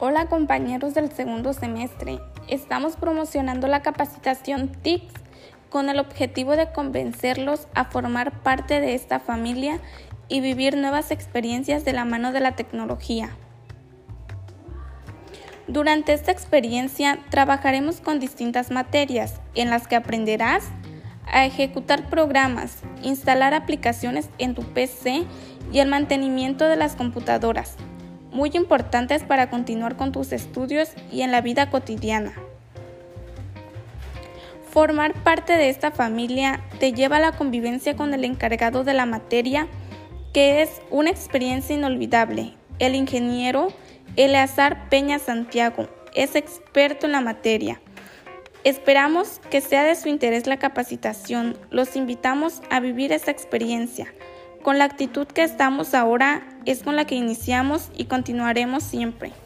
Hola compañeros del segundo semestre, estamos promocionando la capacitación TICS con el objetivo de convencerlos a formar parte de esta familia y vivir nuevas experiencias de la mano de la tecnología. Durante esta experiencia trabajaremos con distintas materias en las que aprenderás a ejecutar programas, instalar aplicaciones en tu PC y el mantenimiento de las computadoras, muy importantes para continuar con tus estudios y en la vida cotidiana. Formar parte de esta familia te lleva a la convivencia con el encargado de la materia, que es una experiencia inolvidable. El ingeniero Eleazar Peña Santiago es experto en la materia. Esperamos que sea de su interés la capacitación. Los invitamos a vivir esta experiencia. Con la actitud que estamos ahora es con la que iniciamos y continuaremos siempre.